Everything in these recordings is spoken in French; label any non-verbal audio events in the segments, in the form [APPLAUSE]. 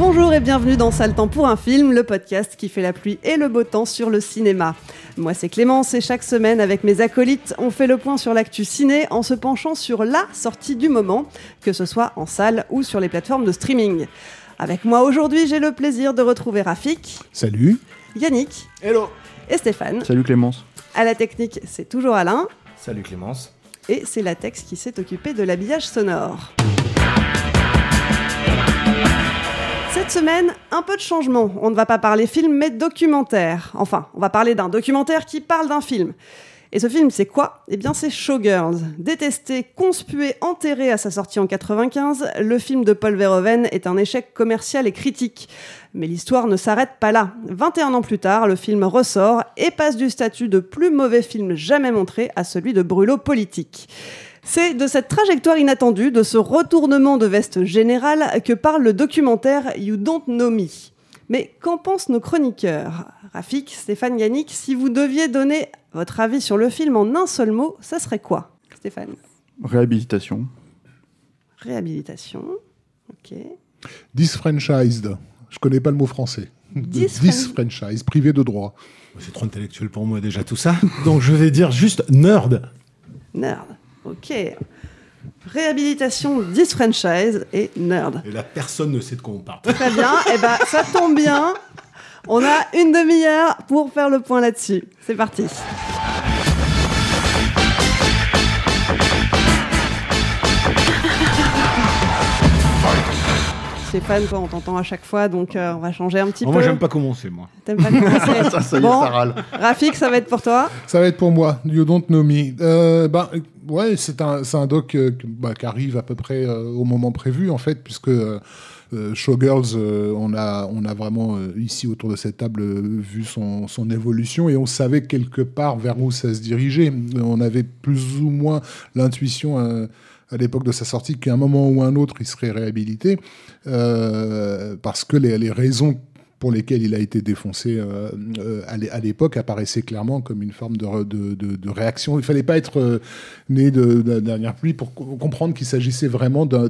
Bonjour et bienvenue dans Sale Temps pour un film, le podcast qui fait la pluie et le beau temps sur le cinéma. Moi c'est Clémence et chaque semaine avec mes acolytes, on fait le point sur l'actu ciné en se penchant sur la sortie du moment, que ce soit en salle ou sur les plateformes de streaming. Avec moi aujourd'hui, j'ai le plaisir de retrouver Rafik, Salut. Yannick Hello. et Stéphane. Salut Clémence. À la technique, c'est toujours Alain Salut Clémence. et c'est Latex qui s'est occupé de l'habillage sonore. Cette semaine, un peu de changement. On ne va pas parler film, mais documentaire. Enfin, on va parler d'un documentaire qui parle d'un film. Et ce film, c'est quoi? Eh bien, c'est Showgirls. Détesté, conspué, enterré à sa sortie en 95, le film de Paul Verhoeven est un échec commercial et critique. Mais l'histoire ne s'arrête pas là. 21 ans plus tard, le film ressort et passe du statut de plus mauvais film jamais montré à celui de brûlot politique. C'est de cette trajectoire inattendue, de ce retournement de veste général que parle le documentaire You Don't Know Me. Mais qu'en pensent nos chroniqueurs? Rafik, Stéphane, Yannick, si vous deviez donner votre avis sur le film en un seul mot, ça serait quoi? Stéphane? Réhabilitation. Réhabilitation. Ok. Disfranchised. Je connais pas le mot français. Disfran- Disfranchise, privé de droit. C'est trop intellectuel pour moi déjà tout ça. Donc je vais dire juste nerd. Nerd. Ok. Réhabilitation, disfranchise et nerd. Et là personne ne sait de quoi on parle. Très bien. Et ben, ça tombe bien. On a une demi-heure pour faire le point là-dessus. C'est parti. Stéphane, toi, on t'entend à chaque fois, donc euh, on va changer un petit Oh, peu. moi j'aime pas commencer moi. T'aimes pas commencer [LAUGHS] Ça, ça y est, Bon. ça râle. Rafik, ça va être pour toi? Ça va être pour moi. You don't know me. Euh, bah, ouais, c'est un, c'est un doc euh, bah, qui arrive à peu près euh, au moment prévu, en fait, puisque euh, euh, Showgirls, euh, on, a, on a vraiment, euh, ici, autour de cette table, euh, vu son, son évolution et on savait quelque part vers où ça se dirigeait. On avait plus ou moins l'intuition. À l'époque de sa sortie, qu'à un moment ou un autre, il serait réhabilité, euh, parce que les raisons pour lesquelles il a été défoncé euh, euh, à l'é- à l'époque apparaissaient clairement comme une forme de, re- de, de- de réaction. Il fallait pas être euh, né de, de la dernière pluie pour co- comprendre qu'il s'agissait vraiment d'un,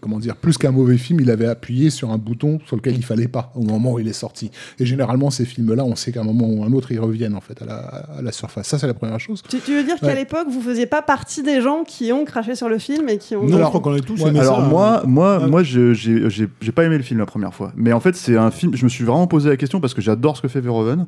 comment dire, plus qu'un mauvais film, il avait appuyé sur un bouton sur lequel il fallait pas au moment où il est sorti. Et généralement, ces films-là, on sait qu'à un moment ou un autre, ils reviennent en fait à la, à la surface. Ça, c'est la première chose. Tu, tu veux dire qu'à l'époque, vous faisiez pas partie des gens qui ont craché sur le film et qui ont. Non, Alors, je crois qu'on a tous ouais, Alors ça. hein. moi, moi, moi, j'ai pas aimé le film la première fois. Mais en fait, c'est un film. Je me suis vraiment posé la question parce que j'adore ce que fait Verhoeven.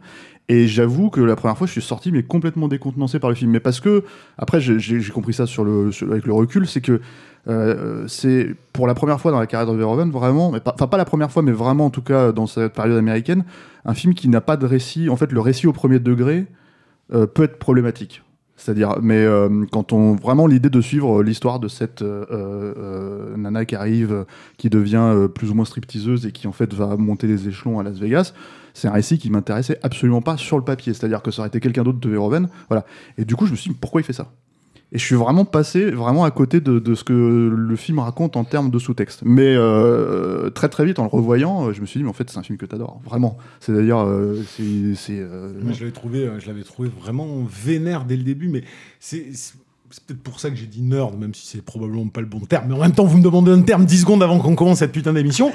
Et j'avoue que la première fois, je suis sorti mais complètement décontenancé par le film. Mais parce que après, j'ai compris ça sur le, avec le recul, c'est que euh, c'est pour la première fois dans la carrière de Verhoeven vraiment, enfin pas la première fois, mais vraiment en tout cas dans cette période américaine, un film qui n'a pas de récit. En fait, le récit au premier degré euh, peut être problématique. C'est-à-dire, mais euh, quand on vraiment l'idée de suivre l'histoire de cette euh, euh, nana qui arrive, euh, qui devient euh, plus ou moins stripteaseuse et qui en fait va monter les échelons à Las Vegas, c'est un récit qui m'intéressait absolument pas sur le papier. C'est-à-dire que ça aurait été quelqu'un d'autre de Verhoeven, voilà. Et du coup, je me suis dit pourquoi il fait ça? Et je suis vraiment passé vraiment à côté de, de ce que le film raconte en termes de sous-texte. Mais euh, très très vite, en le revoyant, je me suis dit, mais en fait, c'est un film que t'adores, vraiment. C'est-à-dire, euh, c'est. euh, je l'avais trouvé, je l'avais trouvé vraiment vénère dès le début, mais c'est peut-être pour ça que j'ai dit nerd, même si c'est probablement pas le bon terme. Mais en même temps, vous me demandez un terme 10 secondes avant qu'on commence cette putain d'émission.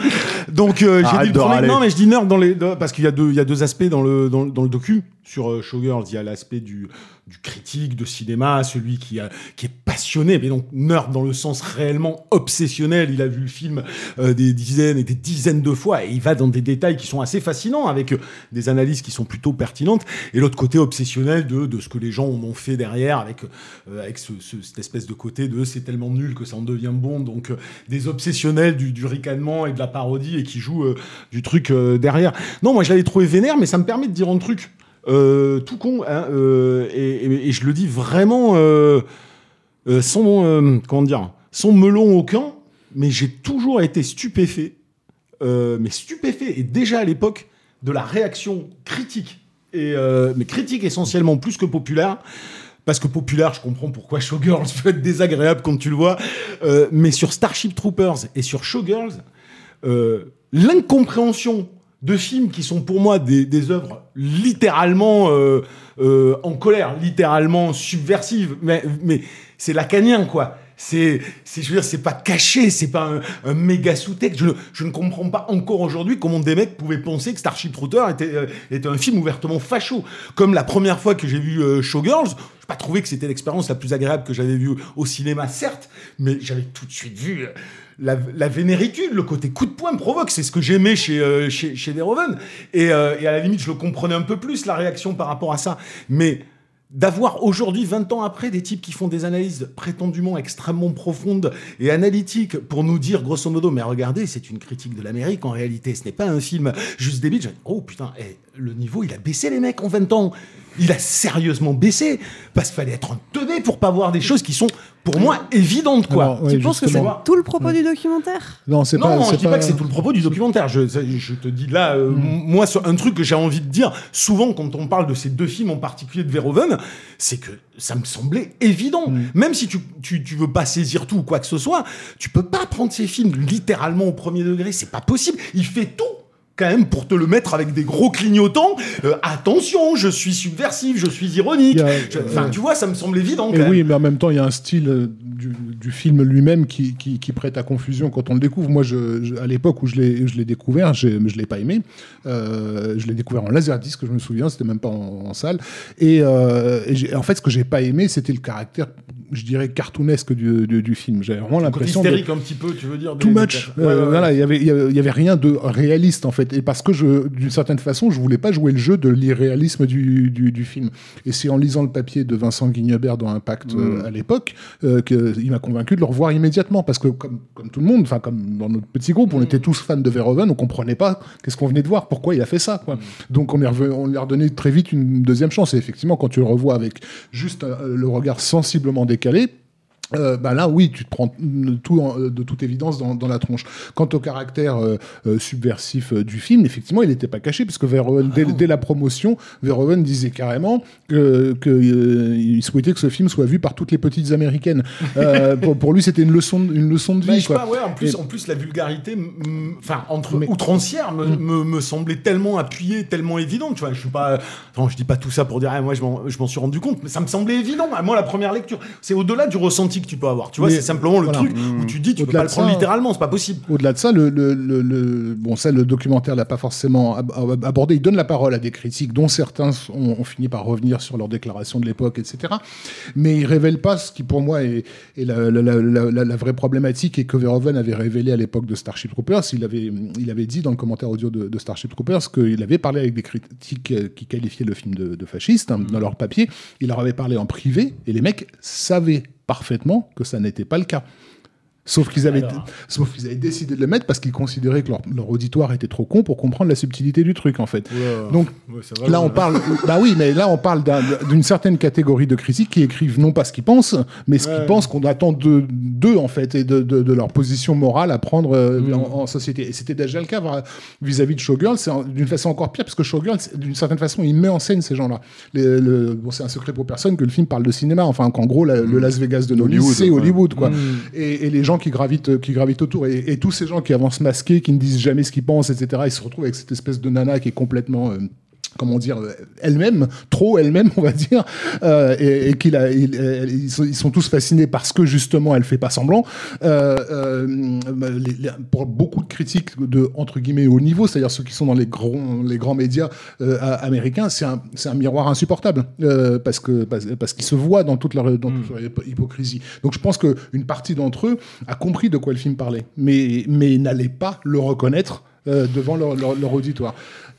Donc, euh, j'ai dit le premier. Non, mais je dis nerd dans les, parce qu'il y a deux, il y a deux aspects dans le, dans, dans le docu sur euh, Showgirls. Il y a l'aspect du, du critique de cinéma, celui qui, qui est passionné, mais donc nerd dans le sens réellement obsessionnel. Il a vu le film euh, des dizaines et des dizaines de fois et il va dans des détails qui sont assez fascinants avec euh, des analyses qui sont plutôt pertinentes. Et l'autre côté obsessionnel de, de ce que les gens en ont fait derrière avec, avec ce- ce- cette espèce de côté de c'est tellement nul que ça en devient bon. Donc des obsessionnels du, du ricanement et de la parodie et qui jouent du truc derrière. Non, moi je l'avais trouvé vénère, mais ça me permet de dire un truc. Euh, tout con, hein, euh, et, je le dis vraiment euh, sans, comment dire, sans melon aucun, mais j'ai toujours été stupéfait, mais stupéfait, et déjà à l'époque, de la réaction critique, et, mais critique essentiellement plus que populaire, parce que populaire, je comprends pourquoi Showgirls [LAUGHS] peut être désagréable quand tu le vois, mais sur Starship Troopers et sur Showgirls, l'incompréhension de films qui sont pour moi des, des œuvres littéralement euh, euh, en colère, littéralement subversives, mais, mais c'est lacanien, quoi. C'est, c'est, je veux dire, c'est pas caché, c'est pas un, un méga sous-texte. Je, ne- je ne comprends pas encore aujourd'hui comment des mecs pouvaient penser que Starship Troopers était, euh, était un film ouvertement facho. Comme la première fois que j'ai vu euh, Showgirls, je pas trouvé que c'était l'expérience la plus agréable que j'avais vue au cinéma, certes, mais j'avais tout de suite vu euh, la, la vénéritude, le côté coup de poing provoque. C'est ce que j'aimais chez, euh, chez, chez Verhoeven. Et, euh, et à la limite, je le comprenais un peu plus, la réaction par rapport à ça. Mais d'avoir aujourd'hui, 20 ans après, des types qui font des analyses prétendument extrêmement profondes et analytiques pour nous dire, grosso modo, mais regardez, c'est une critique de l'Amérique en réalité, ce n'est pas un film juste débile. Oh putain, eh, le niveau, il a baissé, les mecs, en 20 ans. Il a sérieusement baissé parce qu'il fallait être un teubé pour pas voir des choses qui sont, pour moi, évidentes, quoi. Alors, ouais, tu penses que c'est tout le propos du documentaire? Non, c'est pas. non, je dis pas... que c'est tout le propos du documentaire. Je, te dis là, euh, moi, sur un truc que j'ai envie de dire souvent quand on parle de ces deux films en particulier de Verhoeven, c'est que ça me semblait évident. Même si tu, tu, tu veux pas saisir tout ou quoi que ce soit, tu peux pas prendre ces films littéralement au premier degré. C'est pas possible. Il fait tout quand même pour te le mettre avec des gros clignotants. Euh, attention, je suis subversif, je suis ironique. Je- Enfin, euh, tu vois, ça me semble évident. Quand oui, même. mais en même temps, il y a un style euh, du, du film lui-même qui, qui, qui prête à confusion quand on le découvre. Moi, je, je- à l'époque où je l'ai découvert, je l'ai pas aimé. Euh, je l'ai découvert en laserdisc, je me souviens, c'était même pas en, en salle. Et, euh, en fait, ce que j'ai pas aimé, c'était le caractère, je dirais, cartoonesque du, du, du film. J'avais vraiment l'impression de hystérique un petit peu, tu veux dire. too des- much. Ouais, Euh, ouais, ouais. Voilà, il y avait, il y avait- il y avait rien de réaliste en fait. Et parce que je, d'une certaine façon, je voulais pas jouer le jeu de l'irréalisme du, du, du film. Et c'est en lisant le papier de Vincent Guignebert dans Impact euh, à l'époque euh, qu'il m'a convaincu de le revoir immédiatement. Parce que comme, comme tout le monde, enfin comme dans notre petit groupe, on était tous fans de Verhoeven, on comprenait pas qu'est-ce qu'on venait de voir, pourquoi il a fait ça. Quoi. Donc on lui a redonné très vite une deuxième chance. Et effectivement, quand tu le revois avec juste euh, le regard sensiblement décalé, euh, bah là, oui, tu te prends tout en- de toute évidence dans, dans la tronche. Quant au caractère euh, euh, subversif euh, du film, effectivement, il n'était pas caché, puisque Verhoeven, dès, dès la promotion, Verhoeven disait carrément que, que, euh, il souhaitait que ce film soit vu par toutes les petites américaines. Euh, [LAUGHS] pour, pour lui, c'était une leçon, de- une leçon de Bah, vie. je sais quoi. pas, ouais, en plus, Et- en plus la vulgarité, enfin entre Mais- outrancière, me, me, me semblait tellement appuyée, tellement évidente. Tu vois, je suis pas, enfin, je dis pas tout ça pour dire, ah, moi je m'en, suis rendu compte, mais ça me semblait évident. Moi, la première lecture, c'est au-delà du ressenti que tu peux avoir. Tu vois, c'est simplement le voilà. truc où tu dis, tu peux pas le prendre ça- littéralement, c'est pas possible. Au-delà de ça, le, le- le- le- bon, ça, le documentaire l'a pas forcément ab- ab- abordé. Il donne la parole à des critiques, dont certains ont, ont fini par revenir sur leurs déclarations de l'époque, etc. Mais il révèle pas ce qui, pour moi, est, est la, la- la- la- la- la vraie problématique et que Verhoeven avait révélé à l'époque de Starship Troopers. Il avait, il avait dit dans le commentaire audio de, de Starship Troopers qu'il avait parlé avec des critiques qui qualifiaient le film de, de fasciste hein, dans leur papier. Il leur avait parlé en privé et les mecs savaient parfaitement que ça n'était pas le cas. Sauf qu'ils avaient, sauf qu'ils avaient décidé de le mettre parce qu'ils considéraient que leur, leur auditoire était trop con pour comprendre la subtilité du truc en fait. Donc là on parle, bah oui, mais là on parle d'un- d'une certaine catégorie de critiques qui écrivent non pas ce qu'ils pensent, mais ce qu'ils pensent qu'on attend de- d'eux en fait et de, de- de leur position morale à prendre euh, Mm. en, en société. Et c'était déjà le cas vis-à-vis de Showgirls, c'est d'une façon encore pire parce que Showgirls, d'une certaine façon, il met en scène ces gens-là. Bon, c'est un secret pour personne que le film parle de cinéma, enfin qu'en gros la- le Las Vegas de Hollywood, c'est. Hollywood quoi. Et, et les gens qui gravitent, autour, et, et tous ces gens qui avancent masqués, qui ne disent jamais ce qu'ils pensent, etc., ils se retrouvent avec cette espèce de nana qui est complètement euh, comment dire, elle-même, trop elle-même, on va dire, euh, et, et qu'il a, il- ils, sont, tous fascinés parce que justement elle fait pas semblant. Euh, euh, les- les- pour beaucoup de critiques de entre guillemets haut niveau, c'est-à-dire ceux qui sont dans les grands, les grands médias euh, américains, c'est un, c'est un miroir insupportable euh, parce que parce, parce qu'ils se voient dans toute leur, dans toute leur hypo- hypocrisie. Donc je pense que une partie d'entre eux a compris de quoi le film parlait, mais mais n'allait pas le reconnaître euh, devant leur, leur, leur auditoire.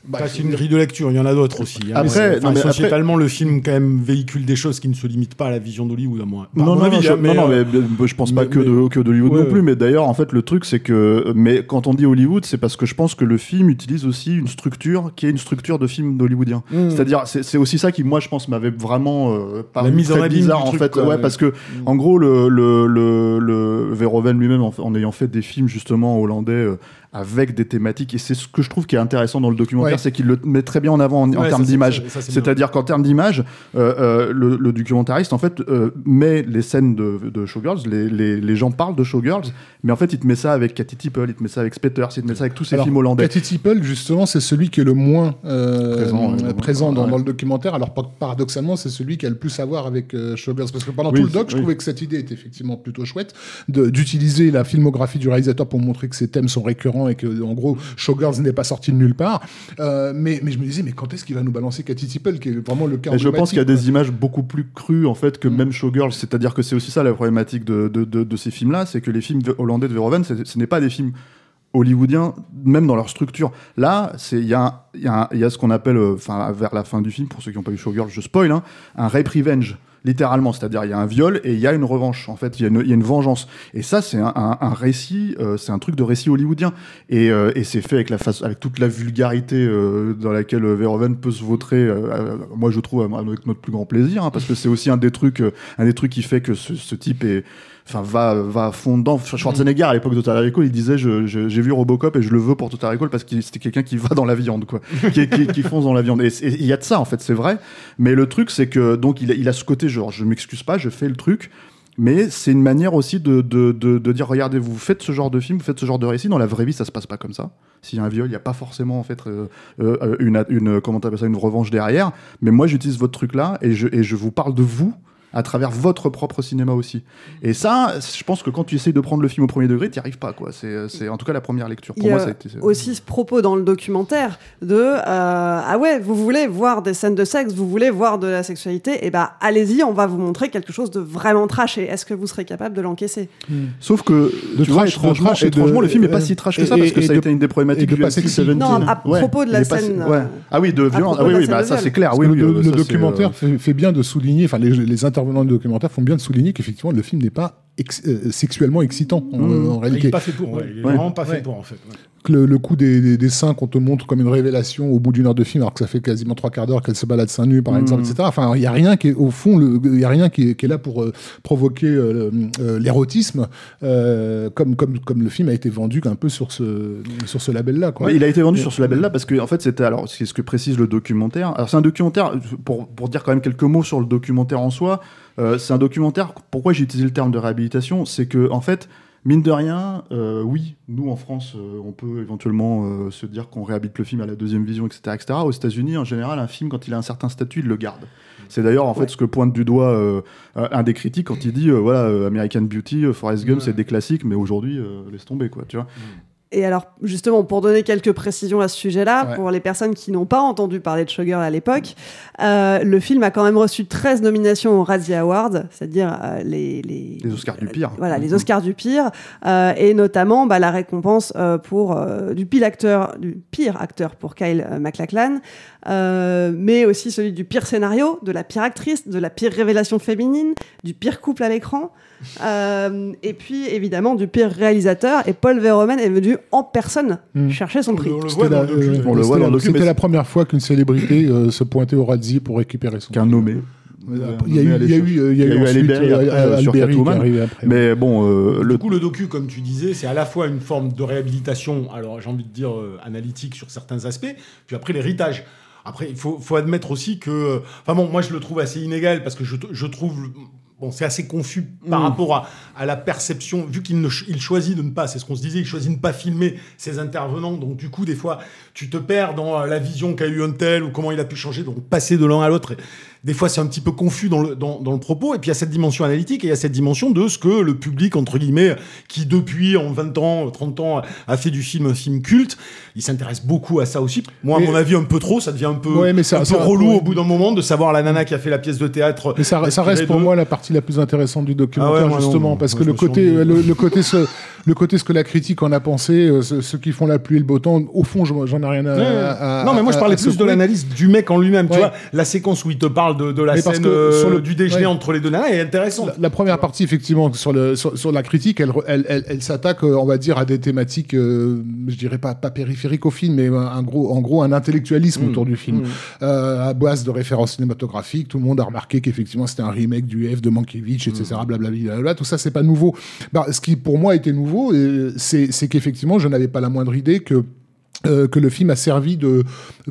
Bah, c'est une grille de lecture, il y en a d'autres aussi. hein. Après, Mais non, mais après- sociétalement, le film quand même véhicule des choses qui ne se limitent pas à la vision d'Hollywood, à moi. Non, À mon non, avis, non, je, hein, non, non, euh, mais, euh, je pense pas mais- que de que d'Hollywood Ouais, non ouais. plus, mais d'ailleurs, en fait, le truc, c'est que, mais quand on dit Hollywood, c'est parce que je pense que le film utilise aussi une structure qui est une structure de film hollywoodien. Mm. C'est-à-dire, c'est aussi ça qui, moi, je pense, m'avait vraiment euh, paru La mise en très abîme bizarre, du en fait. quoi, ouais, parce que, en gros, le, le, le, le Verhoeven lui-même, en, en ayant fait des films, justement, hollandais, euh, avec des thématiques, et c'est ce que je trouve qui est intéressant dans le documentaire, Ouais. c'est qu'il le met très bien en avant en, termes d'image. C'est-à-dire qu'en termes d'image, euh, euh, le, le documentariste, en fait, euh, met les scènes de, de Showgirls, les, les, les gens parlent de Showgirls, mais en fait, il te met ça avec Cathy Tipple, il te met ça avec Spetters, il te met ça avec tous ces Alors, films hollandais. Cathy Tipple, justement, c'est celui qui est le moins Présent, dans, Ouais. dans le documentaire. Alors, par- paradoxalement, c'est celui qui a le plus à voir avec Showgirls. Parce que pendant Oui, tout le doc, je trouvais que cette idée était effectivement plutôt chouette d'utiliser la filmographie du réalisateur pour montrer que ses thèmes sont récurrents et que, en gros, Showgirls n'est pas sorti de nulle part. Euh, mais, mais je me disais, mais quand est-ce qu'il va nous balancer Cathy Tipple, qui est vraiment le cas je pense qu'il y a des images beaucoup plus crues en fait que Mm. même Showgirls. C'est-à-dire que c'est aussi ça la problématique de, de, de, de ces films-là, c'est que les films hollandais de Verhoeven, ce n'est pas des films hollywoodiens, même dans leur structure. Là, il y, a y, y ce qu'on appelle, euh, vers la fin du film, pour ceux qui n'ont pas vu Showgirls, je spoil, hein, un rape revenge. Littéralement, c'est-à-dire il y a un viol et il y a une revanche. En fait, il y, y a une vengeance. Et ça, c'est un, un- un récit, euh, c'est un truc de récit hollywoodien. Et, euh, et c'est fait avec la face, avec toute la vulgarité euh, dans laquelle Verhoeven peut se vautrer. euh, moi, je trouve avec notre plus grand plaisir, hein, parce que c'est aussi un des trucs, un des trucs qui fait que ce, ce type est, enfin, va, va à fond dedans. Schwarzenegger à l'époque de Total Recall, il disait, je- je- j'ai vu Robocop et je le veux pour Total Recall parce que c'était quelqu'un qui va dans la viande, quoi, [LAUGHS] qui, qui, qui fonce dans la viande. Et il y a de ça, en fait, c'est vrai. Mais le truc, c'est que donc il a, il a ce côté, genre, je m'excuse pas, je fais le truc. Mais c'est une manière aussi de, de, de, de dire regardez, vous faites ce genre de film, vous faites ce genre de récit. Dans la vraie vie, ça se passe pas comme ça. S'il y a un viol, il n'y a pas forcément en fait euh, euh, une, une comment ça une revanche derrière. Mais moi, j'utilise votre truc là et je, et je vous parle de vous à travers votre propre cinéma aussi. Et ça, je pense que quand tu essayes de prendre le film au premier degré, tu n'y arrives pas. quoi. C'est c'est en tout cas la première lecture. Il Pour y moi, a ça a été. aussi ce propos dans le documentaire de euh, ah ouais vous voulez voir des scènes de sexe vous voulez voir de la sexualité et bah allez-y on va vous montrer quelque chose de vraiment trash et est-ce que vous serez capable de l'encaisser? Sauf que, De tu vois, trash, de étrangement, trash et de- étrangement, le film n'est pas si trash que et- ça, parce que et ça a de- été une des problématiques de du pas NC-17. sexy. Non, à propos de la scène, euh, Ah oui, de violence. Ah oui, de bah de ça c'est clair. Le, c'est, documentaire euh, fait, bien de souligner, enfin les, les intervenants du documentaire font bien de souligner qu'effectivement le film n'est pas ex- euh, sexuellement excitant en, Mmh. en Il réalité. est pas fait pour, ouais. Il est Ouais. vraiment pas fait Ouais. pour, en fait. Le, le coup des, des, des seins qu'on te montre comme une révélation au bout d'une heure de film, alors que ça fait quasiment trois quarts d'heure qu'elle se balade seins nus, par Mmh. exemple, etc. Enfin, il y a rien qui est au fond, il y a rien qui est, qui est là pour euh, provoquer euh, euh, l'érotisme, comme comme comme le film a été vendu un peu sur ce sur ce label-là. quoi. Ouais, il a été vendu sur ce label-là parce que en fait c'était alors c'est ce que précise le documentaire. Alors c'est un documentaire pour pour dire quand même quelques mots sur le documentaire en soi. c'est un documentaire. Pourquoi j'ai utilisé le terme de réhabilitation, c'est que en fait mine de rien, euh, oui, nous en France, euh, on peut éventuellement euh, se dire qu'on réhabilite le film à la deuxième vision, etc., etc. Aux États-Unis, en général, un film quand il a un certain statut, il le garde. C'est d'ailleurs en fait ce que pointe du doigt un des critiques quand il dit voilà American Beauty, Forrest Gump, c'est des classiques, mais aujourd'hui laisse tomber quoi, tu vois. Et alors, justement, pour donner quelques précisions à ce sujet-là, Ouais. pour les personnes qui n'ont pas entendu parler de Showgirl à l'époque, euh, le film a quand même reçu 13 nominations aux Razzie Awards, c'est-à-dire euh, les, les, Les Oscars du pire. Voilà, les Oscars du pire, euh, et notamment bah, la récompense euh, pour euh, du pire acteur, du pire acteur pour Kyle euh, MacLachlan, euh, mais aussi celui du pire scénario, de la pire actrice, de la pire révélation féminine, du pire couple à l'écran, euh, et puis évidemment du pire réalisateur. Et Paul Verhoeven est venu en personne Mm. chercher son On prix. le- on le C'était voit dans la, le docu. euh, On le voit c'était dans la- le c'était la première fois qu'une célébrité euh, se pointait au Razzie pour récupérer son Qu'un nommé. Il y a eu, sur Alberi est Catwoman. Mais bon, euh, le Du coup, le docu, comme tu disais, c'est à la fois une forme de réhabilitation, alors j'ai envie de dire euh, analytique sur certains aspects, puis après l'héritage. Après, il faut, faut admettre aussi que. Enfin bon, moi je le trouve assez inégal parce que je, je trouve. bon, c'est assez confus par Mm. rapport à, à la perception, vu qu'il ne ch- il choisit de ne pas, c'est ce qu'on se disait, il choisit de ne pas filmer ses intervenants. Donc, du coup, des fois, tu te perds dans la vision qu'a eu un tel ou comment il a pu changer, donc passer de l'un à l'autre. Des fois, c'est un petit peu confus dans le, dans, dans le propos. Et puis, il y a cette dimension analytique et il y a cette dimension de ce que le public, entre guillemets, qui depuis en 20 ans, 30 ans, a fait du film un film culte, il s'intéresse beaucoup à ça aussi. Moi, à mon avis, un peu trop, ça devient un peu, Ouais, mais ça- un peu ça- relou ouais. au bout d'un moment de savoir la nana qui a fait la pièce de théâtre. Mais ça, reste pour moi la partie la plus intéressante du documentaire, Ah ouais, non, justement, parce que le me suis côté, le, le côté ce, le côté ce que la critique en a pensé, euh, ce- ceux qui font la pluie et le beau temps, au fond, je- j'en ai rien à, Ouais. à- non, mais moi je parlais plus de l'analyse du mec en lui-même. Tu vois, la séquence où il te parle de, de la Mais scène euh, sur le- du déjeuner ouais. entre les deux nanas est intéressante. La, la première partie, effectivement, sur, le, sur, sur la critique, elle, elle, elle, elle s'attaque, euh, on va dire, à des thématiques, euh, je dirais pas, pas périphériques au film, mais un, gros, en gros un intellectualisme Mm. autour du film. Mm. Euh, à base de références cinématographiques, tout le monde a remarqué qu'effectivement c'était un remake du F de Mankiewicz, etc. Mm. Blablabla, blablabla. tout ça, c'est pas nouveau. Bah, ce qui pour moi était nouveau, c'est qu'effectivement, je n'avais pas la moindre idée que euh, que le film a servi de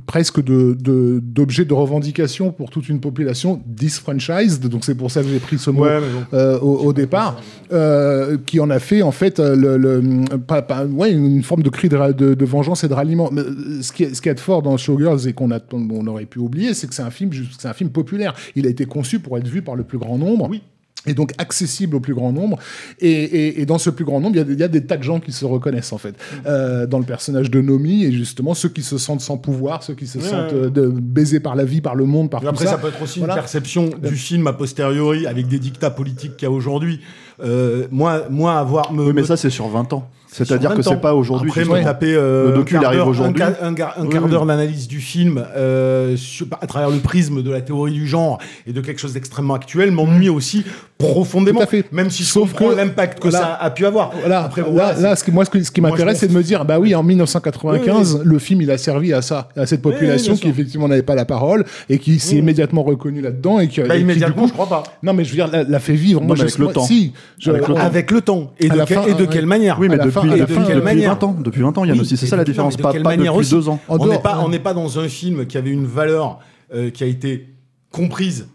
presque de de- d'objet de, revendication pour toute une population disfranchised. Donc c'est pour ça que j'ai pris ce mot Ouais, mais bon. euh, au, au départ, euh, qui en a fait en fait le, le- pas, pas- ouais, une forme de cri de, de- de vengeance et de ralliement. Mais, ce qui est, ce qui est fort dans Showgirls et qu'on on aurait pu oublier, c'est que c'est un film c'est un film populaire. Il a été conçu pour être vu par le plus grand nombre. Oui. Et donc accessible au plus grand nombre. Et, et- et dans ce plus grand nombre, il y, a, des- il y a des tas de gens qui se reconnaissent en fait euh, dans le personnage de Nomi et justement ceux qui se sentent sans pouvoir, ceux qui se Ouais, sentent ouais. euh, de, baisés par la vie, par le monde, par tout Après, ça. ça peut être aussi Voilà. une perception du film a posteriori avec des dictats politiques qu'il y a aujourd'hui. Euh, moi, moi, avoir me, Oui, mais me- ça, c'est sur 20 ans. C'est-à-dire que 20 c'est pas aujourd'hui. Après, me taper euh, Le docu, un il quart arrive d'heure- aujourd'hui. Un, quart- un quart- un Oui, quart oui. d'heure d'analyse du film euh, sur- à travers le prisme de la théorie du genre et de quelque chose d'extrêmement actuel m'ennuie aussi profondément. Tout à fait. Même si je Sauf comprends que- l'impact que ça a pu avoir. Après, là, là, ce que, moi, ce, que- ce qui Moi, m'intéresse, c'est de me dire, bah oui, en 1995, Oui, oui. le film, il a servi à ça, à cette Oui, population qui effectivement n'avait pas la parole et qui s'est Oui. immédiatement reconnue là-dedans et qui, Bah, et qui, immédiatement, du je coup, crois pas. non, mais je veux dire, l'a, l'a fait vivre. Non, moi, mais je, avec le moi, temps. Si, je- Avec le temps. Avec le temps. Et À de, la quel- fin, et de ouais. quelle manière Oui, mais depuis, fin- à la depuis, fin, depuis de quelle manière 20 ans. Depuis 20 ans, Yann aussi. C'est ça la différence. Pas, quelle pas manière depuis deux ans. On n'est pas, on n'est pas dans un film qui avait une valeur euh, qui a été comprise,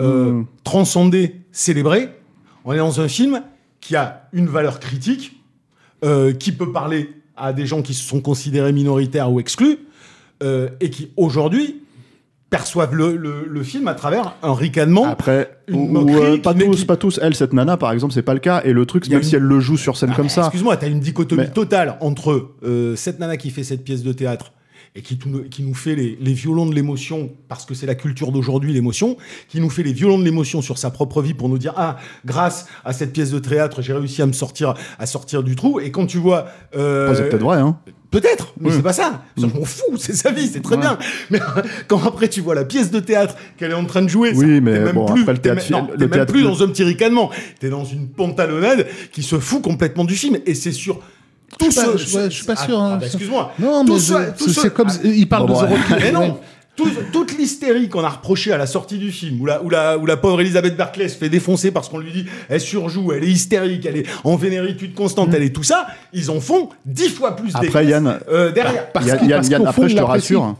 euh, Mm. transcendée, célébrée. On est dans un film qui a une valeur critique, euh, qui peut parler à des gens qui se sont considérés minoritaires ou exclus, euh, et qui aujourd'hui perçoivent le, le- le film à travers un ricanement. Après, Une ou, moquerie euh, qui pas tous, qui- pas tous. Elle, cette nana, par exemple, c'est pas le cas. Et le truc, même si elle le joue sur scène Ah, comme ça. Excuse-moi, t'as une dichotomie Mais- totale entre cette nana qui fait cette pièce de théâtre et qui, tout- qui nous fait les, les violons de l'émotion, parce que c'est la culture d'aujourd'hui, l'émotion, qui nous fait les violons de l'émotion sur sa propre vie pour nous dire Ah, grâce à cette pièce de théâtre, j'ai réussi à me sortir, à sortir du trou. Et quand tu vois. euh, c'est peut-être vrai, hein. Peut-être, mais Oui. c'est pas ça. Je m'en fous, c'est sa vie, c'est très Ouais. bien. Mais [LAUGHS] quand après tu vois la pièce de théâtre qu'elle est en train de jouer, Oui, ça, mais même bon, plus, après, le théâtre- même- non, le t'es même théâtre- plus dans un petit ricanement. T'es dans une pantalonnade qui se fout complètement du film. Et c'est sur tout Je suis pas- je- ouais, je suis pas Ah, sûr, hein. ah, bah, Excuse-moi. Non, mais c'est ce- comme, ah, il parle bon, de ouais. zéro mais ouais. non, tout- toute l'hystérie qu'on a reprochée à la sortie du film, où la, où la, où la pauvre Elisabeth Berkeley se fait défoncer parce qu'on lui dit elle surjoue, elle est hystérique, elle est en vénéritude constante, elle est tout ça, ils en font dix fois plus Après, Yann, euh, derrière. Parce Yann, Yann, Yann, après, je te rassure.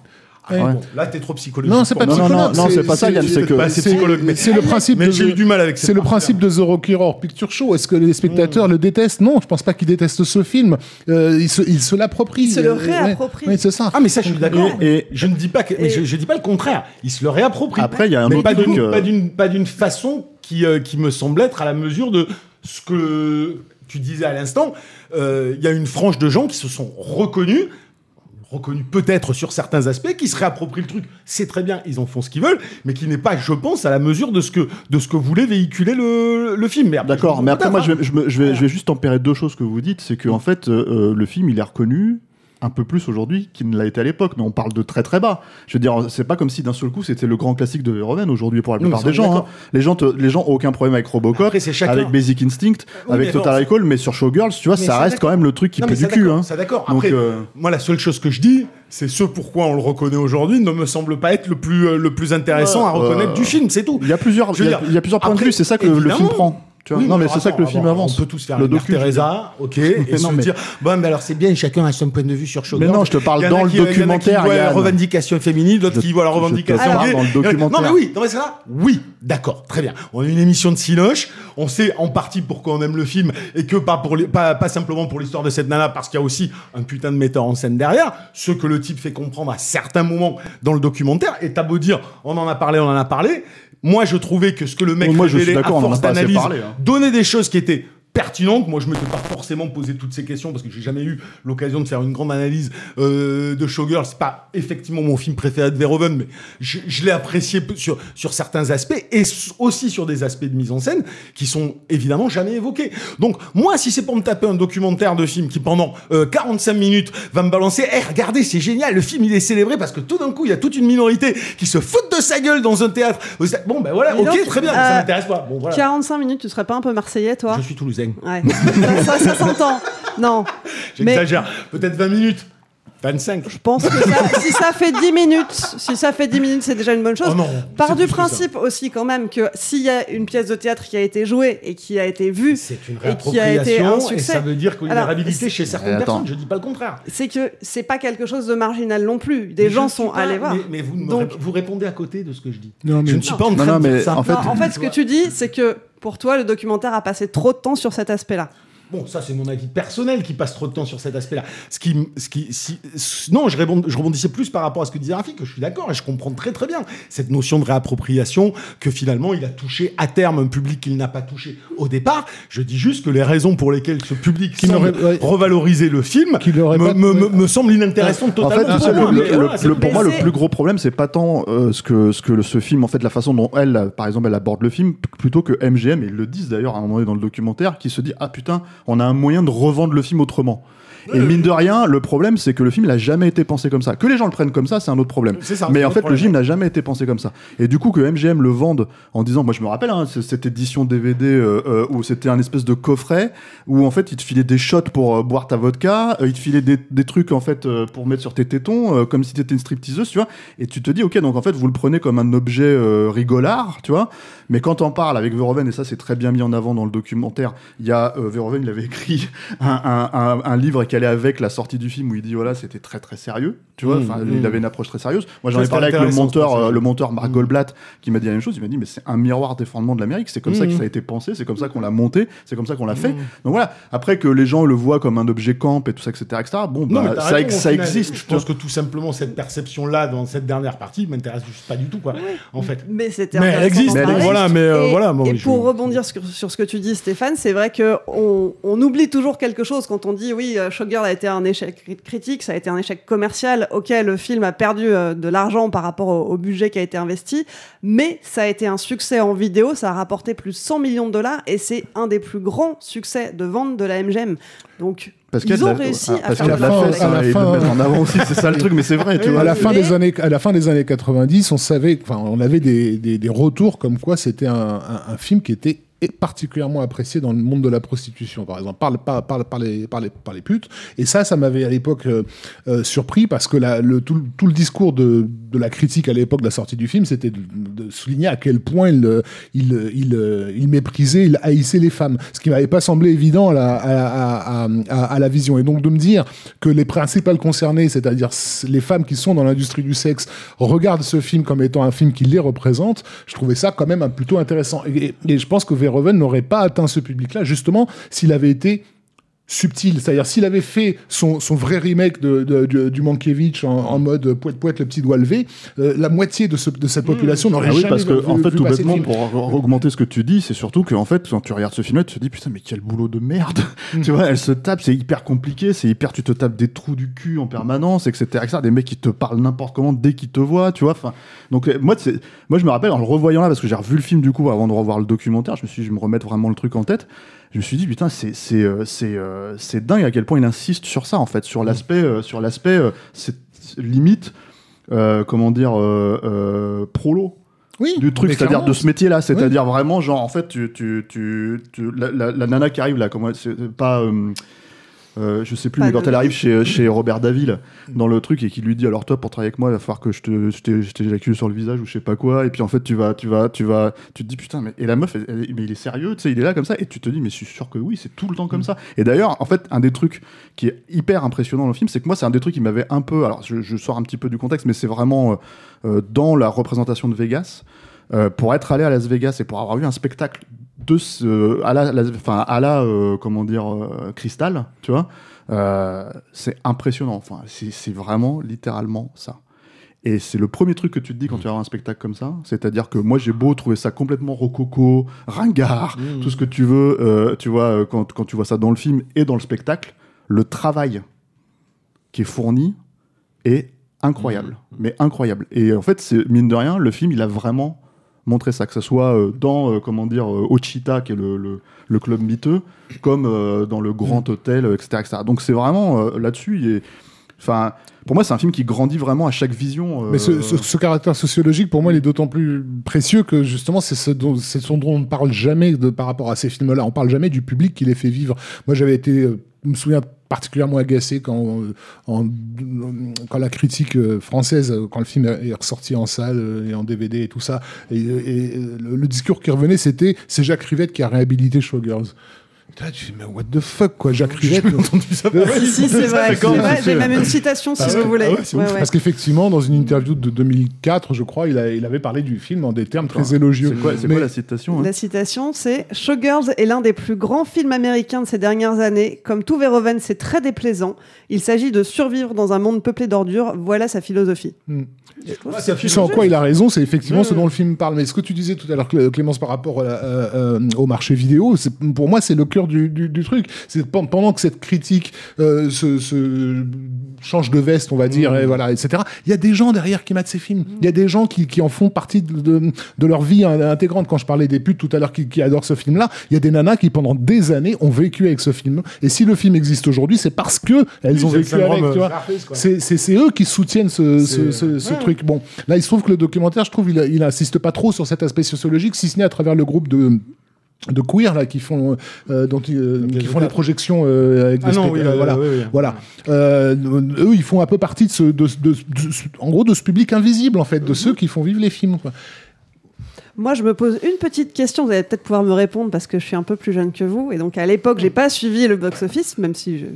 Ah, Ouais. bon, là, t'es trop psychologique. Non, c'est pas. Non, non, psychologue. non, c'est pas ça, Yann, c'est que- assez psychologue, mais c'est le principe. mais de- j'ai eu du mal avec C'est le principe de The Rocky Horror Picture Show. Est-ce que les spectateurs le détestent? Non, je pense pas qu'ils détestent ce film. Euh, ils se, ils se l'approprient. Ils se le Euh, ouais. réapproprient. Oui, c'est ça. Ah mais ça je suis d'accord. Et- et- je ne dis pas que, mais je, je dis pas le contraire. Il se le réapproprie. Après, il y a un mais autre pas truc, d'une euh, pas d'une pas d'une façon qui euh, qui me semble être à la mesure de ce que tu disais à l'instant. Euh, Il y a une frange de gens qui se sont reconnus reconnus peut-être sur certains aspects, qui se réapproprient le truc, c'est très bien, ils en font ce qu'ils veulent, mais qui n'est pas, je pense, à la mesure de ce que, de ce que voulait véhiculer le, le film. D'accord, je- mais après, moi, je peut-être, vais, je, me- je vais, je vais juste tempérer deux choses que vous dites. C'est qu'en en fait, euh, euh, le film, il est reconnu un peu plus aujourd'hui qu'il ne l'a été à l'époque, mais on parle de très très bas. Je veux dire, c'est pas comme si d'un seul coup c'était le grand classique de Verhoeven aujourd'hui pour la plupart des gens. hein. Les gens, te- les gens ont aucun problème avec Robocop, Après, avec Basic Instinct, Oui, avec Total Recall, mais sur Showgirls, tu vois, Mais ça reste quand même le truc qui Non, pue du cul. Hein. Ça d'accord. Donc, Après, euh, moi, la seule chose que je dis, c'est ce pourquoi on le reconnaît aujourd'hui ne me semble pas être le plus, euh, le plus intéressant à Ouais, reconnaître euh, du film, c'est tout. Il y a plusieurs, il y a, y plusieurs points de vue, c'est ça que le film prend. Tu vois Oui, non, mais c'est ça que le film avance. On peut tous faire le docu. Teresa, ok, [LAUGHS] et Mais se non, mais- dire, bon, mais alors c'est bien, chacun a son point de vue sur Showgirls. Mais non, je te parle dans le qui- il y a qui documentaire, voient la revendication féminine, d'autres Je- qui voient la revendication dans le documentaire. Non, mais oui, dans ce cas-là, oui, d'accord, très bien. On a une émission de Cinoche, on sait en partie pourquoi on aime le film et que pas pour les- pas, pas simplement pour l'histoire de cette nana, parce qu'il y a aussi un putain de metteur en scène derrière, ce que le type fait comprendre à certains moments dans le documentaire. Et t'as beau dire, on en a parlé, on en a parlé. Moi, je trouvais que ce que le mec Moi, je suis révélait à en a force d'analyse hein. donnait des choses qui étaient pertinentes. Moi, je m'étais pas forcément posé toutes ces questions parce que j'ai jamais eu l'occasion de faire une grande analyse euh, de Showgirl. C'est pas effectivement mon film préféré de Verhoeven, mais je, je l'ai apprécié sur, sur certains aspects et aussi sur des aspects de mise en scène qui sont évidemment jamais évoqués. Donc, moi, si c'est pour me taper un documentaire de film qui pendant euh, 45 minutes va me balancer, Eh, regardez, c'est génial, le film il est célébré parce que tout d'un coup, il y a toute une minorité qui se fout de sa gueule dans un théâtre. Bon, ben voilà, ok, donc, très bien, euh, ça m'intéresse pas. Bon, voilà. 45 minutes, tu serais pas un peu marseillais, toi? Je suis toulousain. Ouais. ça, ça, ça s'entend. Non. [LAUGHS] Mais J'exagère. Peut-être 20 minutes. 25. je pense que ça- si ça fait 10 minutes, si ça fait 10 minutes, c'est déjà une bonne chose. Oh non, Par du principe aussi quand même que s'il y a une pièce de théâtre qui a été jouée et qui a été vue C'est une et qui a été un réappropriation et succès, ça veut dire qu'il y a une Alors, réhabilité c'est- chez certaines personnes. Je dis pas le contraire. c'est que c'est pas quelque chose de marginal non plus. Des Mais gens sont pas- allés voir. Mais, mais vous, ne me Donc- vous répondez à côté de ce que je dis. Non, mais- je ne suis pas en train non, de dire mais ça. en fait- Non, en fait, ce que tu dis, c'est que pour toi, le documentaire a passé trop de temps sur cet aspect-là. Bon, ça c'est mon avis personnel qui passe trop de temps sur cet aspect-là. Ce qui, ce qui, si, non, je, rébond- je rebondissais plus par rapport à ce que disait Rafi, que je suis d'accord et je comprends très très bien cette notion de réappropriation que finalement il a touché à terme un public qu'il n'a pas touché au départ. Je dis juste que les raisons pour lesquelles ce public Qui semble ouais. revaloriser le film Qui me, me, me- semble inintéressant En totalement. fait, tu pour moi, le- le- pour moi, le plus gros problème, c'est pas tant euh, ce que ce que ce film, en fait, la façon dont elle, par exemple, elle aborde le film, plutôt que MGM, et ils le disent d'ailleurs à un moment donné dans le documentaire, qui se dit ah putain, on a un moyen de revendre le film autrement. Et mine de rien, le problème, c'est que le film n'a jamais été pensé comme ça. Que les gens le prennent comme ça, c'est un autre problème. Ça, Mais en fait, le film n'a jamais été pensé comme ça. Et du coup, que MGM le vende en disant, moi je me rappelle, hein, cette édition DVD euh, euh, où c'était un espèce de coffret où en fait, il te filait des shots pour euh, boire ta vodka, euh, il te filait des, des trucs en fait euh, pour mettre sur tes tétons, euh, comme si t'étais une stripteaseuse, tu vois. Et tu te dis, ok, donc en fait, vous le prenez comme un objet euh, rigolard, tu vois. Mais quand on parle avec Verhoeven, et ça c'est très bien mis en avant dans le documentaire, il y a euh, Verhoeven, il avait [LAUGHS] écrit un, un- un- un livre qui allait avec la sortie du film où il dit voilà c'était très très sérieux, tu vois, Mmh, enfin mmh. il avait une approche très sérieuse. Moi j'en ai parlé avec le monteur, euh, le monteur Mark Mmh. Goldblatt qui m'a dit la même chose. Il m'a dit mais c'est un miroir des fondements de l'Amérique, c'est comme ça que ça a été pensé, c'est comme ça qu'on l'a monté, c'est comme ça qu'on l'a fait. Donc voilà. Après que les gens le voient comme un objet camp et tout ça, etc., etc. Bon, bah, ça, raison, ex- au ça final. existe. Je pense que tout simplement cette perception-là dans cette dernière partie m'intéresse juste pas du tout, quoi. En fait. Mais c'était Mais elle existe, mais parler. voilà, mais, euh, et, voilà, et je- pour rebondir sur, sur ce que tu dis, Stéphane, c'est vrai que on, on oublie toujours quelque chose quand on dit oui, euh, Showgirl a été un échec cri- critique, ça a été un échec commercial. Ok, le film a perdu euh, de l'argent par rapport au, au budget qui a été investi, mais ça a été un succès en vidéo, ça a rapporté plus de 100 millions de dollars et c'est un des plus grands succès de vente de la MGM. Donc Parce ils ont la- réussi ah, à parce faire la à la hein, et fin- mettre en avant aussi, c'est ça le truc, mais c'est vrai, tu Oui, vois. à la fin Mais- des années à la fin des années 90 on savait enfin on avait des, des, des retours comme quoi c'était un, un, un film qui était particulièrement apprécié dans le monde de la prostitution par exemple par, par, par, par les, par, les, par les putes. Et ça ça m'avait à l'époque euh, euh, surpris parce que le, tout, le- discours de, de la critique à l'époque de la sortie du film c'était de, souligner à quel point il, euh, il, il, il méprisait il haïssait les femmes ce qui m'avait pas semblé évident à la, vision. Et donc de me dire que les principales concernées c'est-à-dire les femmes qui sont dans l'industrie du sexe regardent ce film comme étant un film qui les représente je trouvais ça quand même plutôt intéressant. Et- et je pense que Verhoeven n'aurait pas atteint ce public-là justement s'il avait été subtil, c'est-à-dire s'il avait fait son, son vrai remake de, de- de- du Mankiewicz en, en mode poète poète le petit doigt levé, euh, la moitié de, ce- de cette population n'aurait Ah oui, jamais parce que vu, en fait, vu tout bêtement, film. pour augmenter ce que tu dis, c'est surtout que en fait, quand tu regardes ce film-là, tu te dis putain, mais quel boulot de merde. Mm. tu vois, elle se tape, c'est hyper compliqué, c'est hyper, tu te tapes des trous du cul en permanence, etc., etc. Des mecs qui te parlent n'importe comment dès qu'ils te voient, tu vois. Enfin, donc euh, moi, c'est, moi, je me rappelle en le revoyant là, parce que j'ai revu le film du coup avant de revoir le documentaire, je me suis, dit, je me remettre vraiment le truc en tête. Je me suis dit putain, c'est, c'est, euh, c'est, euh, c'est dingue à quel point il insiste sur ça en fait, sur l'aspect, sur l'aspect, euh, c'est limite. comment dire, prolo Oui, du truc, c'est-à-dire de ce métier-là, c'est-à-dire vraiment genre en fait tu tu tu, tu- la, la- la nana qui arrive là, comment c'est pas euh, euh, je sais plus, Pas mais quand de- elle arrive chez, chez Robert Daville dans le truc et qui lui dit alors toi pour travailler avec moi il va falloir que je te je t'éjacule sur le visage ou je sais pas quoi. Et puis en fait tu vas tu vas tu vas tu te dis putain mais et la meuf elle- elle- mais il est sérieux tu sais il est là comme ça. Et tu te dis mais je suis sûr que oui c'est tout le temps comme ça. Et d'ailleurs en fait un des trucs qui est hyper impressionnant dans le film c'est que moi c'est un des trucs qui m'avait un peu alors je, je sors un petit peu du contexte mais c'est vraiment euh, euh, dans la représentation de Vegas. Euh, pour être allé à Las Vegas et pour avoir eu un spectacle de ce à la, la- enfin à la euh, comment dire euh, cristal tu vois euh, c'est impressionnant. Enfin c'est vraiment littéralement ça. Et c'est le premier truc que tu te dis quand tu vas voir un spectacle comme ça. C'est-à-dire que moi j'ai beau trouver ça complètement rococo ringard Mmh. tout ce que tu veux tu vois quand, quand tu vois ça dans le film et dans le spectacle le travail qui est fourni est incroyable, mais incroyable. Et en fait, mine de rien, le film, il a vraiment montré ça, que ce soit euh, dans, euh, comment dire, euh, Ochita, qui est le, le, le club miteux, comme dans le Grand Hôtel, euh, etc., etc. Donc c'est vraiment là-dessus. Enfin, pour moi, c'est un film qui grandit vraiment à chaque vision. Mais ce, ce- ce caractère sociologique, pour moi, il est d'autant plus précieux que justement, c'est ce dont, ce dont on ne parle jamais de, par rapport à ces films-là. On parle jamais du public qui les fait vivre. Moi, j'avais été, je me souviens particulièrement agacé quand, quand la critique euh, française, euh, quand le film est ressorti en salle euh, et en DVD et tout ça, et, le discours qui revenait, c'était c'est Jacques Rivette qui a réhabilité Showgirls. Putain, tu fais, mais what the fuck, quoi, Jacques Rivette. entendu ça. [LAUGHS] Si, si, c'est vrai. J'ai même une citation si Ah vous voulez. ah ouais, Ouais. Parce qu'effectivement, dans une interview de 2004, je crois, il, a- il avait parlé du film en des termes très élogieux. C'est quoi, c'est Mais- quoi la citation hein? La citation, c'est Showgirls est l'un des plus grands films américains de ces dernières années. Comme tout Verhoeven, c'est très déplaisant. Il s'agit de survivre dans un monde peuplé d'ordures. Voilà sa philosophie. Hmm. En quoi il a raison, c'est effectivement Ouais, ce dont le film parle. Mais ce que tu disais tout à l'heure, Clé- Clémence, par rapport à euh, euh, au marché vidéo, pour moi, c'est le cœur du, du- du truc. C'est pen- pendant que cette critique euh, se, se change de veste, on va dire, et voilà, etc. Il y a des gens derrière qui matent ces films. Il y a des gens qui, qui en font partie de, de, de leur vie intégrante. Quand je parlais des putes tout à l'heure qui, qui adorent ce film-là, il y a des nanas qui pendant des années ont vécu avec ce film. Et si le film existe aujourd'hui, c'est parce que elles ont vécu avec. syndrome, Tu vois. euh. C'est c'est- c'est eux qui soutiennent ce, ce, ce- ce ouais. truc. Bon, là, il se trouve que le documentaire, je trouve, il, il insiste pas trop sur cet aspect sociologique, si ce n'est à travers le groupe de de queer là qui font euh, dont ils, euh, qui font les projections euh, avec Ah des non, oui, euh, voilà oui, oui. voilà Euh, eux ils font un peu partie de ce de, de- de- en gros de ce public invisible en fait de ceux qui font vivre les films quoi. Moi, je me pose une petite question. Vous allez peut-être pouvoir me répondre parce que je suis un peu plus jeune que vous. Et donc, à l'époque, j'ai pas suivi le box-office, même si je-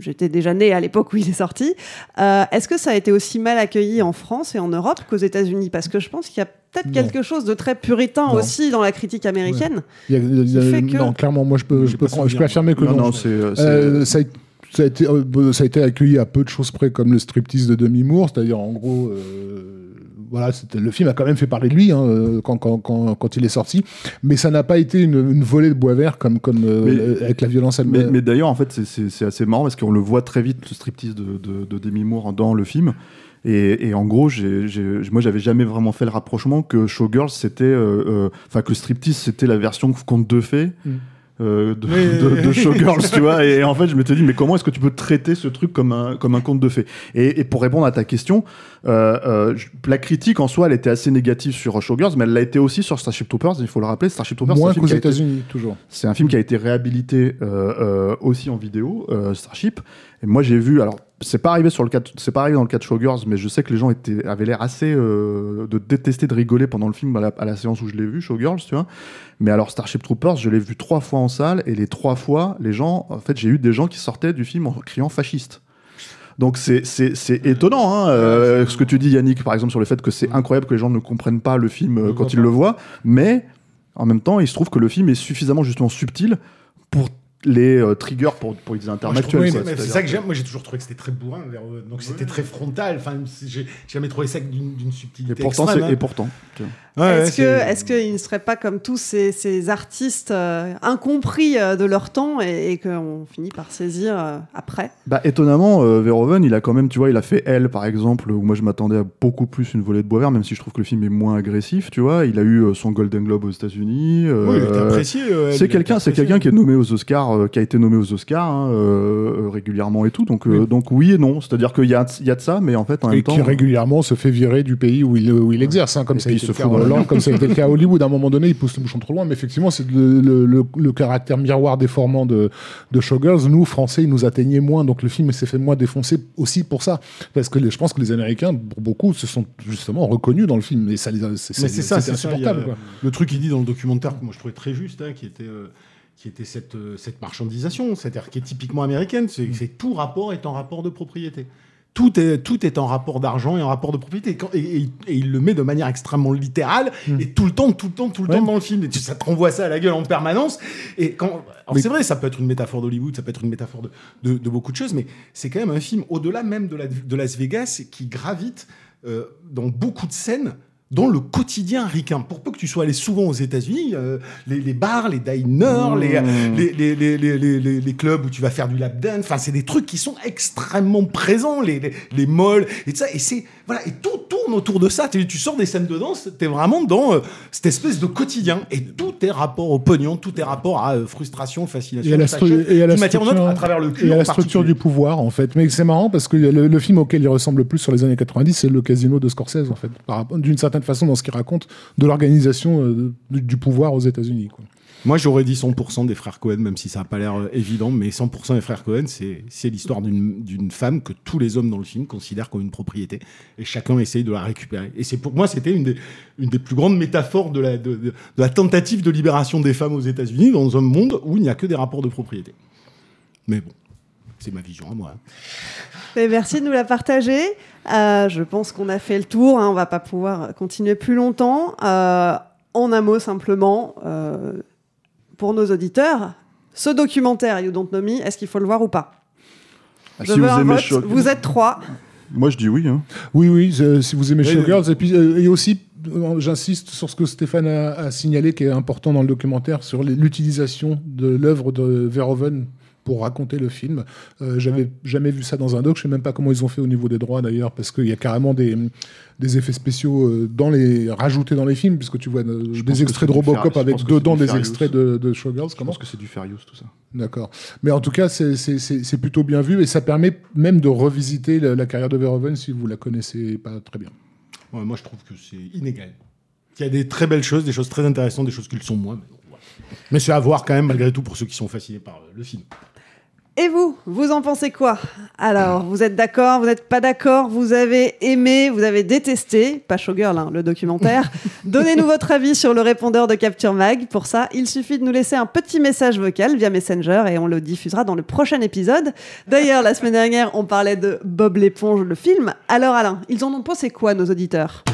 j'étais déjà née à l'époque où il est sorti. Euh, Est-ce que ça a été aussi mal accueilli en France et en Europe qu'aux États-Unis? Parce que je pense qu'il y a peut-être quelque chose de très puritain Non. aussi dans la critique américaine. Il y a- il y a- que- non clairement moi je peux je je affirmer que Non, non, non, c'est. euh, c'est- ça, a, ça a été, euh, bon, ça a été accueilli à peu de choses près comme le striptease de Demi Moore, c'est-à-dire en gros, euh, voilà, c'était- le film a quand même fait parler de lui hein, euh, quand, quand, quand, quand il est sorti, mais ça n'a pas été une, une volée de bois vert comme, comme euh, Mais- avec la violence Mais, elle-même. mais d'ailleurs, en fait, c'est- c'est c'est assez marrant parce qu'on le voit très vite, le striptease de, de, de Demi Moore dans le film. Et, et en gros, j'ai- j'ai- moi, j'avais jamais vraiment fait le rapprochement que Showgirls, c'était. euh, euh, Enfin, que striptease, c'était la version conte de fées. Mm. euh, de, Oui. de- de Showgirls, tu vois. Et en fait, je m'étais dit, mais comment est-ce que tu peux traiter ce truc comme un, comme un conte de fées? Et, et pour répondre à ta question, euh, euh, la critique en soi, elle était assez négative sur Showgirls, mais elle l'a été aussi sur Starship Troopers, il faut le rappeler. Starship Troopers, c'est un Moins film qu'aux qui a été- États-Unis, toujours. c'est un film qui a été réhabilité euh, euh, aussi en vidéo, euh, Starship. Et moi, j'ai vu. Alors, c'est pas arrivé sur le cas, c'est pas arrivé dans le cas de Showgirls, mais je sais que les gens étaient, avaient l'air assez euh, de détester, de rigoler pendant le film à la, à la séance où je l'ai vu, Showgirls, tu vois. Mais alors, Starship Troopers, je l'ai vu trois fois en salle, et les trois fois, les gens, en fait, j'ai eu des gens qui sortaient du film en criant fasciste. Donc c'est c'est- c'est étonnant hein, euh, ce que tu dis Yannick par exemple sur le fait que c'est incroyable que les gens ne comprennent pas le film euh, quand ils le voient, mais en même temps il se trouve que le film est suffisamment justement subtil pour les euh, triggers pour, pour les interactuels. oui, C'est ça que j'aime. Moi, j'ai toujours trouvé que c'était très bourrin. Verhoeven. Donc, c'était très frontal. Enfin, j'ai jamais trouvé ça d'une d'une subtilité. Et pourtant, extrême, c'est- hein. et pourtant. Ouais, ouais, est-ce que, c'est- est-ce qu'ils ne seraient pas comme tous ces, ces artistes euh, incompris euh, de leur temps et, et qu'on finit par saisir euh, après? Bah, étonnamment, euh, Verhoeven, il a quand même, tu vois, il a fait Elle, par exemple, où moi je m'attendais à beaucoup plus une volée de bois vert, même si je trouve que le film est moins agressif, tu vois. Il a eu euh, son Golden Globe aux États-Unis. euh, Oui, il apprécié. euh, C'est quelqu'un, c'est quelqu'un qui est nommé aux Oscars euh, qui a été nommé aux Oscars hein, euh, euh, régulièrement et tout. Donc, euh, donc oui et non. C'est-à-dire qu'il y a, il y a de ça, mais en fait, en Et même temps. qui régulièrement se fait virer du pays où il, où il exerce, hein, comme ça a été il le se cas Hollande, comme ça a été le cas à Hollywood. À un moment donné, il pousse le bouchon trop loin, mais effectivement, c'est le, le, le, le caractère miroir déformant de, de Showgirls. Nous, Français, il nous atteignait moins, donc le film s'est fait moins défoncer aussi pour ça. Parce que les- je pense que les Américains, pour beaucoup, se sont justement reconnus dans le film, et ça les a- c'est Mais c'est ça, a, insupportable. quoi. Le truc qu'il dit dans le documentaire que moi je trouvais très juste, hein, qui était, euh, qui était cette, euh, cette marchandisation, c'est-à-dire qui est typiquement américaine, c'est que c'est tout rapport est en rapport de propriété. Tout est, tout est en rapport d'argent et en rapport de propriété. Et, et- et il le met de manière extrêmement littérale, et tout le temps, tout le temps, tout le Ouais. temps dans le film. Et tu- ça te renvoie ça à la gueule en permanence. Et quand, c'est vrai, ça peut être une métaphore d'Hollywood, ça peut être une métaphore de, de, de beaucoup de choses, mais c'est quand même un film, au-delà même de, la, de Las Vegas, qui gravite euh, dans beaucoup de scènes dans le quotidien ricain. Pour peu que tu sois allé souvent aux États-Unis, euh, les, les bars, les diners, les, les, clubs où tu vas faire du lap dance, enfin, c'est des trucs qui sont extrêmement présents, les, les, malls et tout ça. Et c'est, voilà, et tout tourne autour de ça. Tu, tu sors des scènes de danse, t'es vraiment dans euh, cette espèce de quotidien. Et tout est rapport au pognon, tout est rapport à euh, frustration, fascination, Et à la, fashion, stru- et à la structure, autre, à travers le cul. et à la structure du pouvoir en fait. Mais c'est marrant parce que le, le film auquel il ressemble le plus sur les années 90, c'est le Casino de Scorsese en fait, par rapport- d'une certaine façon dans ce qu'il raconte de l'organisation euh, du, pouvoir aux États-Unis. Moi, j'aurais dit 100% des frères Cohen, même si ça n'a pas l'air euh, évident, mais 100% des frères Cohen, c'est l'histoire d'une femme que tous les hommes dans le film considèrent comme une propriété, et chacun essaye de la récupérer. Et pour moi, c'était une des, une des plus grandes métaphores de la, de la tentative de libération des femmes aux États-Unis, dans un monde où il n'y a que des rapports de propriété. Mais bon, c'est ma vision à moi. merci de nous la partager. Euh, je pense qu'on a fait le tour. Hein, on va pas pouvoir continuer plus longtemps. Euh, en un mot simplement, euh, pour nos auditeurs, ce documentaire You Don't Know Me, est-ce qu'il faut le voir ou pas? Ah, Je si vous aimez vote. Vous êtes trois. Moi, je dis oui. Hein. Oui, oui, euh, si vous aimez Showgirls. Et puis, euh, et aussi, euh, j'insiste sur ce que Stéphane a, a signalé, qui est important dans le documentaire, sur l'utilisation de l'œuvre de Verhoeven pour raconter le film. Euh, J'avais jamais vu ça dans un doc. Je sais même pas comment ils ont fait au niveau des droits d'ailleurs, parce qu'il y a carrément des, des effets spéciaux euh, dans les rajoutés dans les films, puisque tu vois euh, Je des extraits de Robocop je avec dedans des extraits de, de Showgirls. Je Comment pense que c'est du fair use, tout ça. D'accord. Mais en tout cas, c'est- plutôt bien vu et ça permet même de revisiter la, la carrière de Verhoeven si vous la connaissez pas très bien. Ouais, moi, je trouve que c'est inégal. Il y a des très belles choses, des choses très intéressantes, des choses qui le sont moins. Mais, bon, voilà. mais c'est à voir quand même, malgré tout, pour ceux qui sont fascinés par euh, le film. Et vous, vous en pensez quoi? Alors, vous êtes d'accord, vous n'êtes pas d'accord, vous avez aimé, vous avez détesté, pas Showgirl, hein, le documentaire. [LAUGHS] Donnez-nous votre avis sur le répondeur de Capture Mag. Pour ça, il suffit de nous laisser un petit message vocal via Messenger et on le diffusera dans le prochain épisode. D'ailleurs, la semaine dernière, on parlait de Bob l'éponge, le film. Alors Alain, ils en ont pensé quoi, nos auditeurs?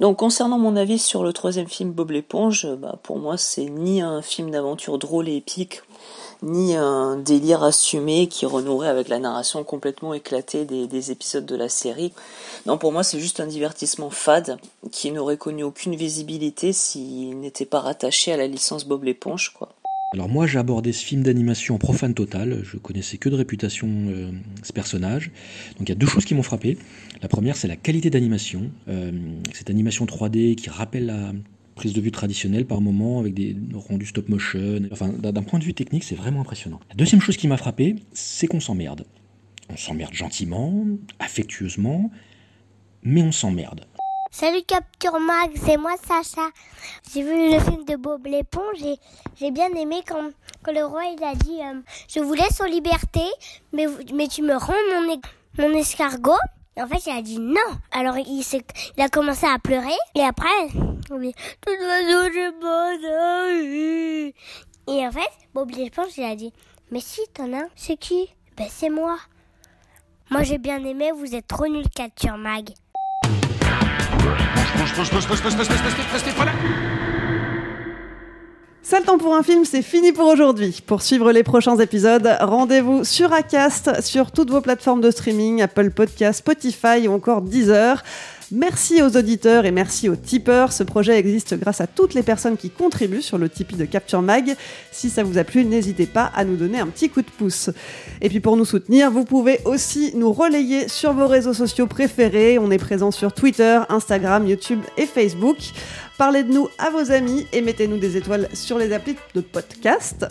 Donc concernant mon avis sur le troisième film Bob l'éponge, bah, pour moi c'est ni un film d'aventure drôle et épique, ni un délire assumé qui renouerait avec la narration complètement éclatée des, des épisodes de la série. Non, pour moi c'est juste un divertissement fade qui n'aurait connu aucune visibilité s'il n'était pas rattaché à la licence Bob l'éponge, quoi. Alors moi j'ai abordé ce film d'animation profane total, je connaissais que de réputation euh, ce personnage. Donc il y a deux choses qui m'ont frappé. La première c'est la qualité d'animation, Euh, cette animation 3D qui rappelle la prise de vue traditionnelle par moment avec des rendus stop motion. Enfin d'un point de vue technique c'est vraiment impressionnant. La deuxième chose qui m'a frappé c'est qu'on s'emmerde. On s'emmerde gentiment, affectueusement, mais on s'emmerde. Salut Capture Mag, c'est moi Sacha. J'ai vu le film de Bob l'éponge et j'ai bien aimé quand, quand le roi il a dit euh, Je vous laisse en liberté, mais, mais tu me rends mon, é- mon escargot? En fait, il a dit non. Alors il, il a commencé à pleurer et après, on dit Tout oiseau, je. Et en fait, Bob l'éponge il a dit Mais si, t'en as un, c'est qui Ben c'est moi. Moi j'ai bien aimé, vous êtes trop nul Capture Mag. Ça le temps pour un film, c'est fini pour aujourd'hui. Pour suivre les prochains épisodes, rendez-vous sur Acast, sur toutes vos plateformes de streaming, Apple Podcast, Spotify ou encore Deezer. Merci aux auditeurs et merci aux tipeurs. Ce projet existe grâce à toutes les personnes qui contribuent sur le Tipeee de Capture Mag. Si ça vous a plu, n'hésitez pas à nous donner un petit coup de pouce. Et puis pour nous soutenir, vous pouvez aussi nous relayer sur vos réseaux sociaux préférés. On est présent sur Twitter, Instagram, YouTube et Facebook. Parlez de nous à vos amis et mettez-nous des étoiles sur les applis de podcast.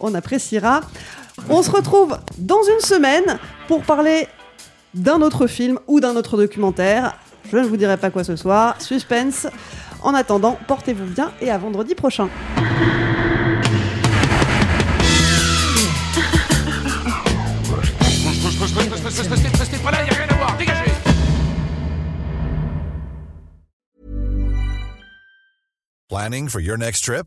On appréciera. On se retrouve dans une semaine pour parler d'un autre film ou d'un autre documentaire. Je ne vous dirai pas quoi ce soir. Suspense. En attendant, portez-vous bien et à vendredi prochain. Planning for your next trip?